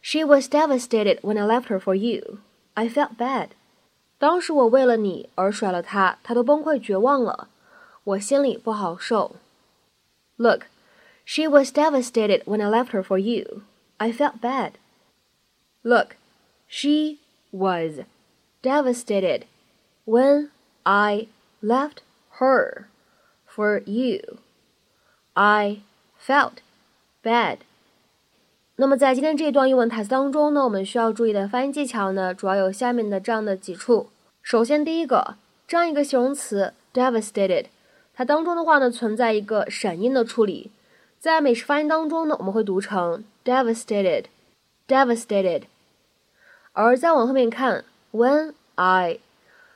she was devastated when I left her for you. I felt bad. 当时我为了你而甩了她，她都崩溃绝望了，我心里不好受。Look, she was devastated when I left her for you. I felt bad. Look, she was devastated when I left her for you. I felt bad. 那么在今天这一段英文台词当中呢，我们需要注意的发音技巧呢，主要有下面的这样的几处。首先，第一个，这样一个形容词 devastated，它当中的话呢，存在一个闪音的处理，在美式发音当中呢，我们会读成 devastated，devastated。而再往后面看，when I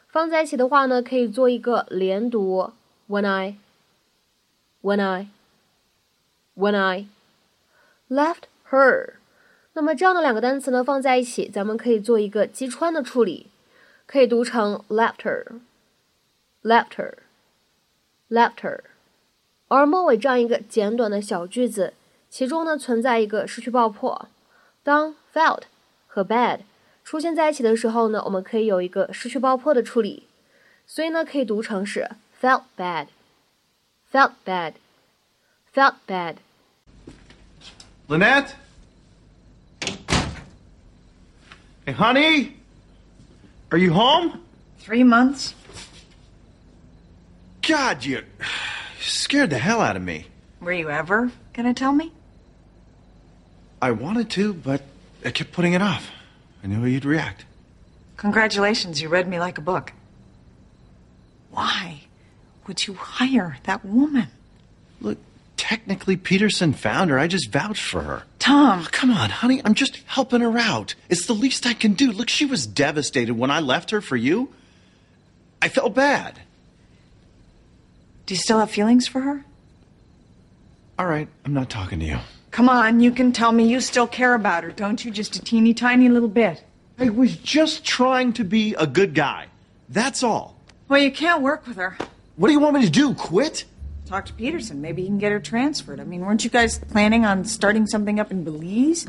放在一起的话呢，可以做一个连读，when I，when I，when I left her。那么这样的两个单词呢放在一起，咱们可以做一个击穿的处理，可以读成 laughter，laughter，laughter。而末尾这样一个简短的小句子，其中呢存在一个失去爆破。当 felt 和 bad 出现在一起的时候呢，我们可以有一个失去爆破的处理，所以呢可以读成是 felt bad，felt bad，felt bad。Lynette? Hey, honey? Are you home? Three months? God, you scared the hell out of me. Were you ever gonna tell me? I wanted to, but I kept putting it off. I knew how you'd react. Congratulations, you read me like a book. Why would you hire that woman? Look, technically Peterson found her. I just vouched for her. Tom, Oh, come on, honey. I'm just helping her out. It's the least I can do. Look, she was devastated when I left her for you. I felt bad. do you still have feelings for her? All right, I'm not talking to you. Come on, you can tell me you still care about her, don't you? Just a teeny tiny little bit. I was just trying to be a good guy. That's all. Well, you can't work with her. What do you want me to do? Quit? Talk to Peterson. Maybe he can get her transferred. I mean, weren't you guys planning on starting something up in Belize?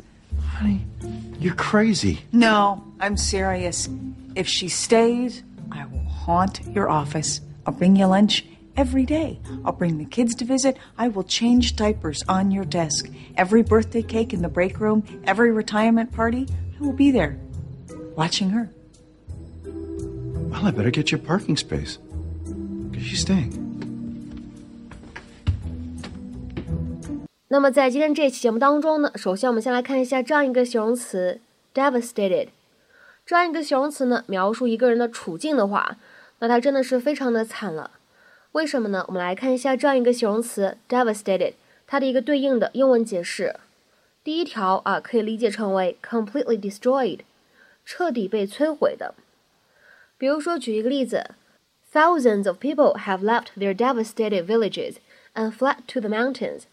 Honey, you're crazy. No, I'm serious. If she stays, I will haunt your office. I'll bring you lunch every day. I'll bring the kids to visit. I will change diapers on your desk. Every birthday cake in the break room, every retirement party, I will be there, watching her. Well, I better get you a parking space. Because she's staying. 那么在今天这期节目当中呢，首先我们先来看一下这样一个形容词 devastated。这样一个形容词呢，描述一个人的处境的话，那他真的是非常的惨了。为什么呢？我们来看一下这样一个形容词 devastated，它的一个对应的英文解释。第一条啊，可以理解成为 completely destroyed，彻底被摧毁的。比如说，举一个例子，Thousands of people have left their devastated villages and fled to the mountains。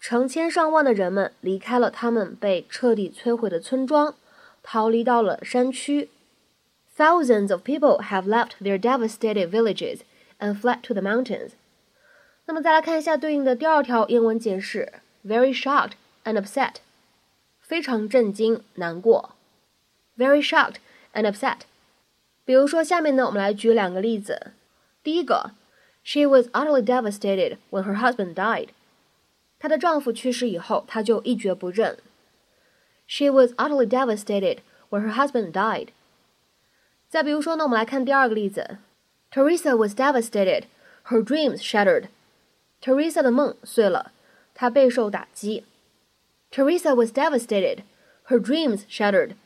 成千上万的人们离开了他们被彻底摧毁的村庄，逃离到了山区。Thousands of people have left their devastated villages and fled to the mountains。那么再来看一下对应的第二条英文解释：very shocked and upset，非常震惊、难过。very shocked and upset。比如说下面呢，我们来举两个例子。第一个，She was utterly devastated when her husband died。 她的丈夫去世以后，她就一蹶不振。She was utterly devastated when her husband died。再比如说呢，我们来看第二个例子，Teresa was devastated, her dreams shattered。Teresa 的梦碎了，她备受打击。Teresa was devastated, her dreams shattered。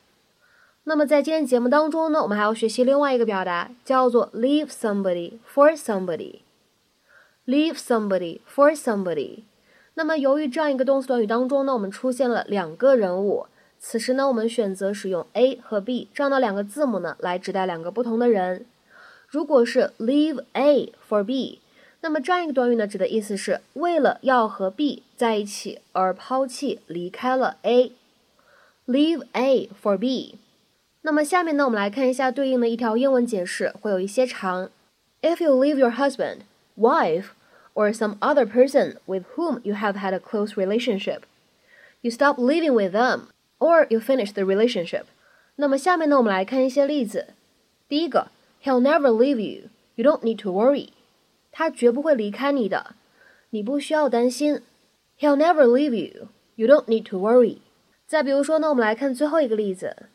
那么在今天节目当中呢，我们还要学习另外一个表达，叫做 leave somebody for somebody。leave somebody for somebody。 那么由于这样一个动词短语当中呢，我们出现了两个人物，此时呢，我们选择使用 a 和 b 这样的两个字母呢，来指代两个不同的人。如果是 leave a for b，那么这样一个短语呢，指的意思是为了要和 b 在一起而抛弃离开了 a。leave a for b。那么下面呢，我们来看一下对应的一条英文解释，会有一些长。If you leave your husband, wife, or some other person with whom you have had a close relationship, you stop living with them or you finish the relationship。那么下面呢，我们来看一些例子。第一个，He'll never leave you. You don't need to worry. 他绝不会离开你的，你不需要担心。He'll never leave you. You don't need to worry. 再比如说呢，我们来看最后一个例子。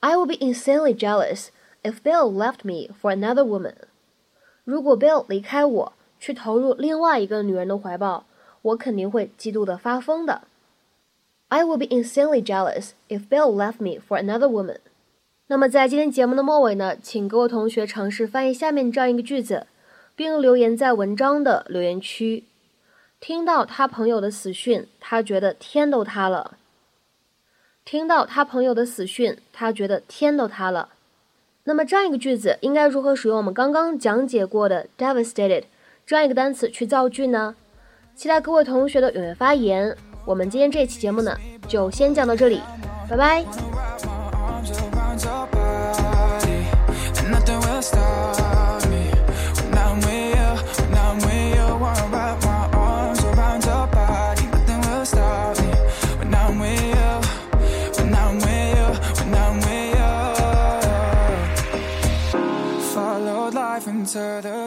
I will be insanely jealous if Bill left me for another woman. 如果 Bill 离开我， 去投入另外一个女人的怀抱，我肯定会嫉妒的发疯的。I will be insanely jealous if Bill left me for another woman。那么在今天节目的末尾呢，请各位同学尝试翻译下面这样一个句子，并留言在文章的留言区。听到他朋友的死讯，他觉得天都塌了。听到他朋友的死讯，他觉得天都塌了。那么这样一个句子应该如何使用我们刚刚讲解过的 devastated 这样一个单词去造句呢？期待各位同学的踊跃发言。我们今天这期节目呢，就先讲到这里，拜拜。into the